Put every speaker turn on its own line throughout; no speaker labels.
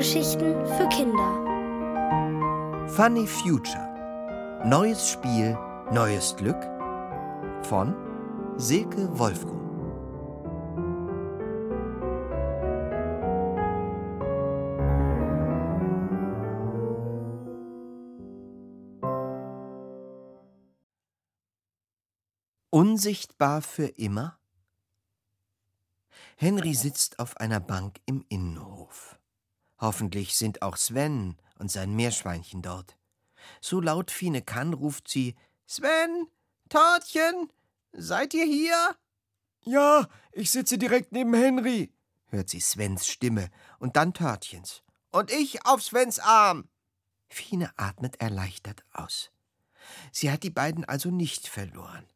Hörgeschichten für Kinder.
Funny Future. Neues Spiel, neues Glück. Von Silke Wolfrum. Unsichtbar für immer? Henry sitzt auf einer Bank im Innenhof. Hoffentlich sind auch Sven und sein Meerschweinchen dort. So laut Fine kann, ruft sie Sven, Tortchen, seid ihr hier?
Ja, ich sitze direkt neben Henry,
hört sie Svens Stimme und dann Törtchens. Und ich auf Svens Arm. Fine atmet erleichtert aus. Sie hat die beiden also nicht verloren.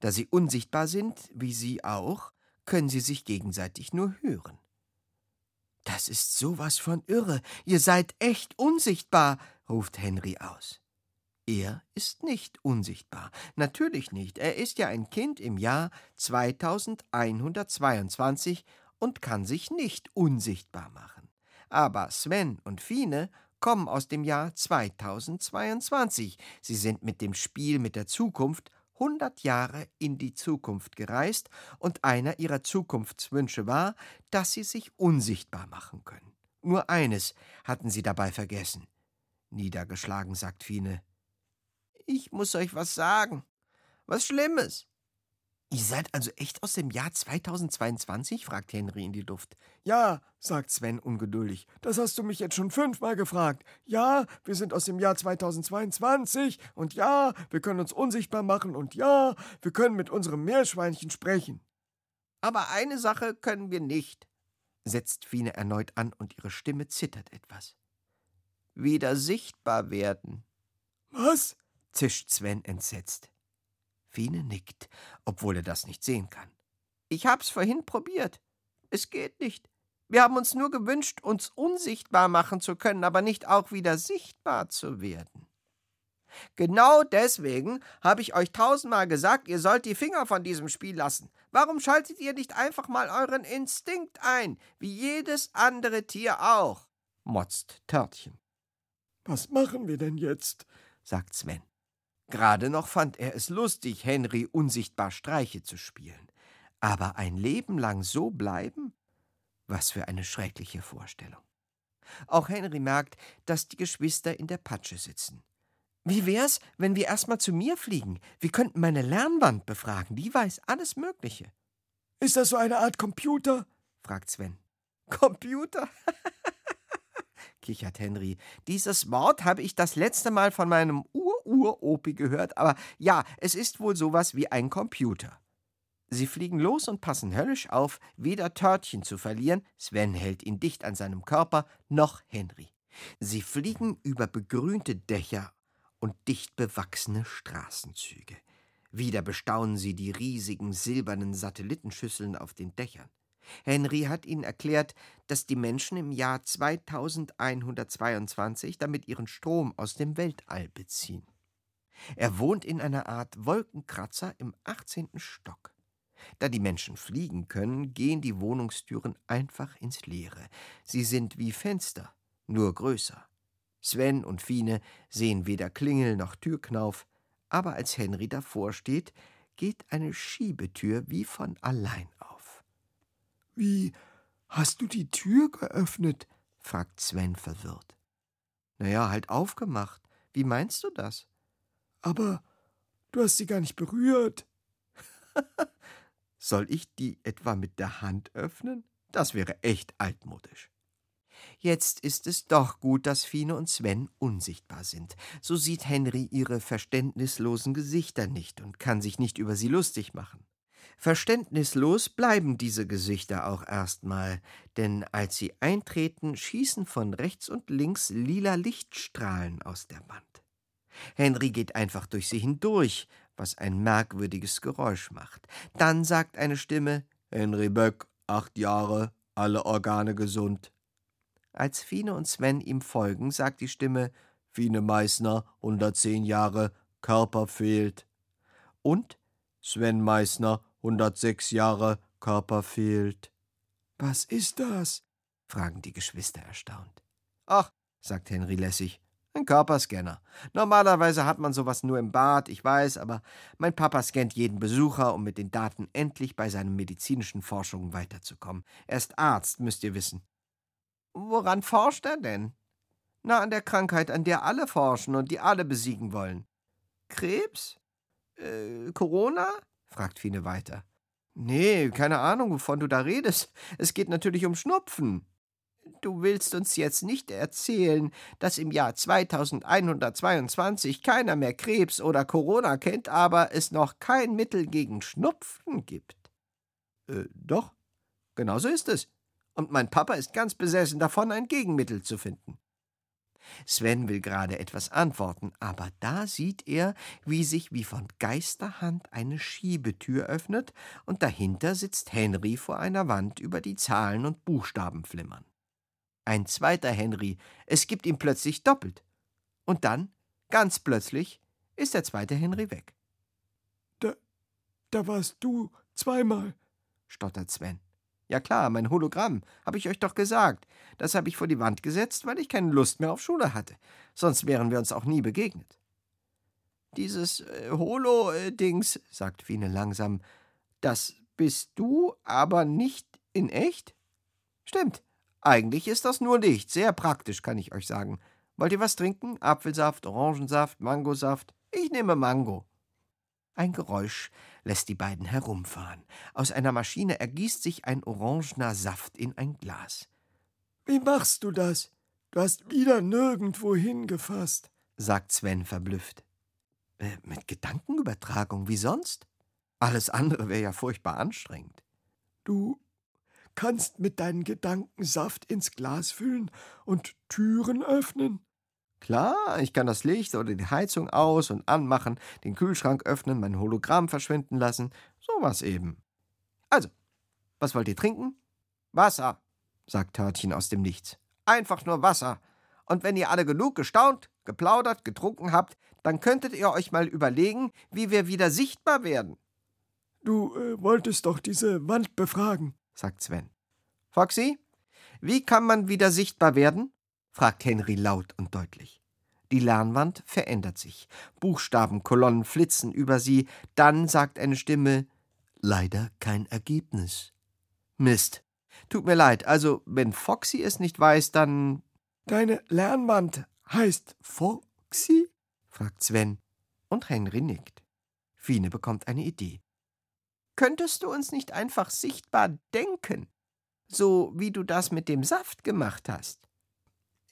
Da sie unsichtbar sind, wie sie auch, können sie sich gegenseitig nur hören. Das ist sowas von irre. Ihr seid echt unsichtbar, ruft Henry aus. Er ist nicht unsichtbar. Natürlich nicht. Er ist ja ein Kind im Jahr 2122 und kann sich nicht unsichtbar machen. Aber Sven und Fine kommen aus dem Jahr 2022. Sie sind mit dem Spiel mit der Zukunft 100 Jahre in die Zukunft gereist und einer ihrer Zukunftswünsche war, dass sie sich unsichtbar machen können. Nur eines hatten sie dabei vergessen. Niedergeschlagen sagt Fine. Ich muss euch was sagen. Was Schlimmes. Ihr seid also echt aus dem Jahr 2022? fragt Henry in die Luft.
Ja, sagt Sven ungeduldig. Das hast du mich jetzt schon fünfmal gefragt. Ja, wir sind aus dem Jahr 2022 und ja, wir können uns unsichtbar machen und ja, wir können mit unserem Meerschweinchen sprechen.
Aber eine Sache können wir nicht, setzt Fine erneut an und ihre Stimme zittert etwas. Wieder sichtbar werden.
Was?
zischt Sven entsetzt. Fine nickt, obwohl er das nicht sehen kann. Ich hab's vorhin probiert. Es geht nicht. Wir haben uns nur gewünscht, uns unsichtbar machen zu können, aber nicht auch wieder sichtbar zu werden. Genau deswegen habe ich euch tausendmal gesagt, ihr sollt die Finger von diesem Spiel lassen. Warum schaltet ihr nicht einfach mal euren Instinkt ein, wie jedes andere Tier auch? motzt Törtchen.
Was machen wir denn jetzt?
sagt Sven. Gerade noch fand er es lustig, Henry unsichtbar Streiche zu spielen. Aber ein Leben lang so bleiben? Was für eine schreckliche Vorstellung. Auch Henry merkt, dass die Geschwister in der Patsche sitzen. Wie wär's, wenn wir erstmal zu mir fliegen? Wir könnten meine Lernwand befragen, die weiß alles Mögliche.
Ist das so eine Art Computer?
fragt Sven. Computer? kichert Henry. Dieses Wort habe ich das letzte Mal von meinem Ur-Ur-Opi gehört, aber ja, es ist wohl sowas wie ein Computer. Sie fliegen los und passen höllisch auf, weder Törtchen zu verlieren, Sven hält ihn dicht an seinem Körper, noch Henry. Sie fliegen über begrünte Dächer und dicht bewachsene Straßenzüge. Wieder bestaunen sie die riesigen silbernen Satellitenschüsseln auf den Dächern. Henry hat ihnen erklärt, dass die Menschen im Jahr 2122 damit ihren Strom aus dem Weltall beziehen. Er wohnt in einer Art Wolkenkratzer im 18. Stock. Da die Menschen fliegen können, gehen die Wohnungstüren einfach ins Leere. Sie sind wie Fenster, nur größer. Sven und Fine sehen weder Klingel noch Türknauf, aber als Henry davor steht, geht eine Schiebetür wie von allein auf.
Wie hast du die Tür geöffnet?
fragt Sven verwirrt. Na ja, halt aufgemacht. Wie meinst du das?
Aber du hast sie gar nicht berührt.
Soll ich die etwa mit der Hand öffnen? Das wäre echt altmodisch. Jetzt ist es doch gut, dass Fine und Sven unsichtbar sind. So sieht Henry ihre verständnislosen Gesichter nicht und kann sich nicht über sie lustig machen. Verständnislos bleiben diese Gesichter auch erstmal, denn als sie eintreten, schießen von rechts und links lila Lichtstrahlen aus der Wand. Henry geht einfach durch sie hindurch, was ein merkwürdiges Geräusch macht. Dann sagt eine Stimme: Henry Böck, acht Jahre, alle Organe gesund. Als Fine und Sven ihm folgen, sagt die Stimme: Fine Meißner, 110 Jahre, Körper fehlt. Und Sven Meißner, 106 Jahre, Körper fehlt.
Was ist das?
fragen die Geschwister erstaunt. Ach, sagt Henry lässig, ein Körperscanner. Normalerweise hat man sowas nur im Bad, ich weiß, aber mein Papa scannt jeden Besucher, um mit den Daten endlich bei seinen medizinischen Forschungen weiterzukommen. Er ist Arzt, müsst ihr wissen. Woran forscht er denn? Na, an der Krankheit, an der alle forschen und die alle besiegen wollen. Krebs? Äh, Corona? fragt Fine weiter. Nee, keine Ahnung, wovon du da redest. Es geht natürlich um Schnupfen. Du willst uns jetzt nicht erzählen, dass im Jahr 2122 keiner mehr Krebs oder Corona kennt, aber es noch kein Mittel gegen Schnupfen gibt. Äh, doch, genau so ist es. Und mein Papa ist ganz besessen davon, ein Gegenmittel zu finden. Sven will gerade etwas antworten, aber da sieht er, wie sich wie von Geisterhand eine Schiebetür öffnet, und dahinter sitzt Henry vor einer Wand, über die Zahlen und Buchstaben flimmern. Ein zweiter Henry. Es gibt ihn plötzlich doppelt. Und dann, ganz plötzlich, ist der zweite Henry weg.
Da, da warst du zweimal, stottert Sven.
Ja klar, mein Hologramm, habe ich euch doch gesagt. Das habe ich vor die Wand gesetzt, weil ich keine Lust mehr auf Schule hatte. Sonst wären wir uns auch nie begegnet. Dieses äh, Holo-Dings, sagt Fine langsam, das bist du, aber nicht in echt? Stimmt, eigentlich ist das nur Licht, sehr praktisch, kann ich euch sagen. Wollt ihr was trinken? Apfelsaft, Orangensaft, Mangosaft? Ich nehme Mango. Ein Geräusch lässt die beiden herumfahren. Aus einer Maschine ergießt sich ein orangener Saft in ein Glas.
Wie machst du das? Du hast wieder nirgendwo hingefasst, sagt Sven verblüfft.
Äh, mit Gedankenübertragung, wie sonst? Alles andere wäre ja furchtbar anstrengend.
Du kannst mit deinen Gedanken Saft ins Glas füllen und Türen öffnen?
Klar, ich kann das Licht oder die Heizung aus und anmachen, den Kühlschrank öffnen, mein Hologramm verschwinden lassen, sowas eben. Also, was wollt ihr trinken? Wasser, sagt Törtchen aus dem Nichts. Einfach nur Wasser. Und wenn ihr alle genug gestaunt, geplaudert, getrunken habt, dann könntet ihr euch mal überlegen, wie wir wieder sichtbar werden.
Du äh, wolltest doch diese Wand befragen
sagt Sven. Foxy, wie kann man wieder sichtbar werden? fragt Henry laut und deutlich. Die Lernwand verändert sich. Buchstabenkolonnen flitzen über sie. Dann sagt eine Stimme: Leider kein Ergebnis. Mist. Tut mir leid. Also, wenn Foxy es nicht weiß, dann.
Deine Lernwand heißt Foxy?
fragt Sven. Und Henry nickt. Fine bekommt eine Idee. Könntest du uns nicht einfach sichtbar denken, so wie du das mit dem Saft gemacht hast?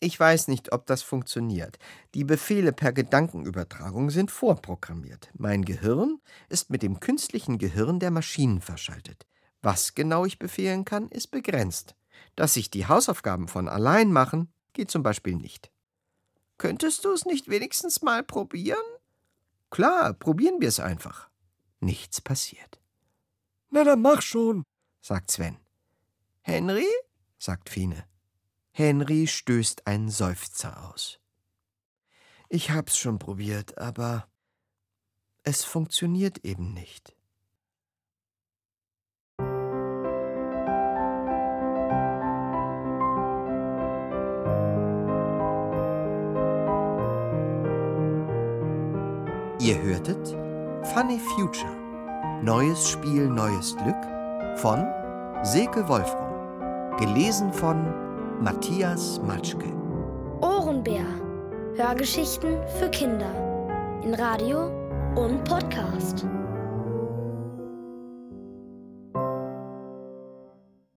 Ich weiß nicht, ob das funktioniert. Die Befehle per Gedankenübertragung sind vorprogrammiert. Mein Gehirn ist mit dem künstlichen Gehirn der Maschinen verschaltet. Was genau ich befehlen kann, ist begrenzt. Dass sich die Hausaufgaben von allein machen, geht zum Beispiel nicht. Könntest du es nicht wenigstens mal probieren? Klar, probieren wir es einfach. Nichts passiert.
Na, dann mach schon,
sagt Sven. Henry? sagt Fine. Henry stößt einen Seufzer aus. Ich hab's schon probiert, aber es funktioniert eben nicht. Ihr hörtet Funny Future Neues Spiel, neues Glück von Silke Wolfram. Gelesen von Matthias Matschke.
Ohrenbär. Hörgeschichten für Kinder. In Radio und Podcast.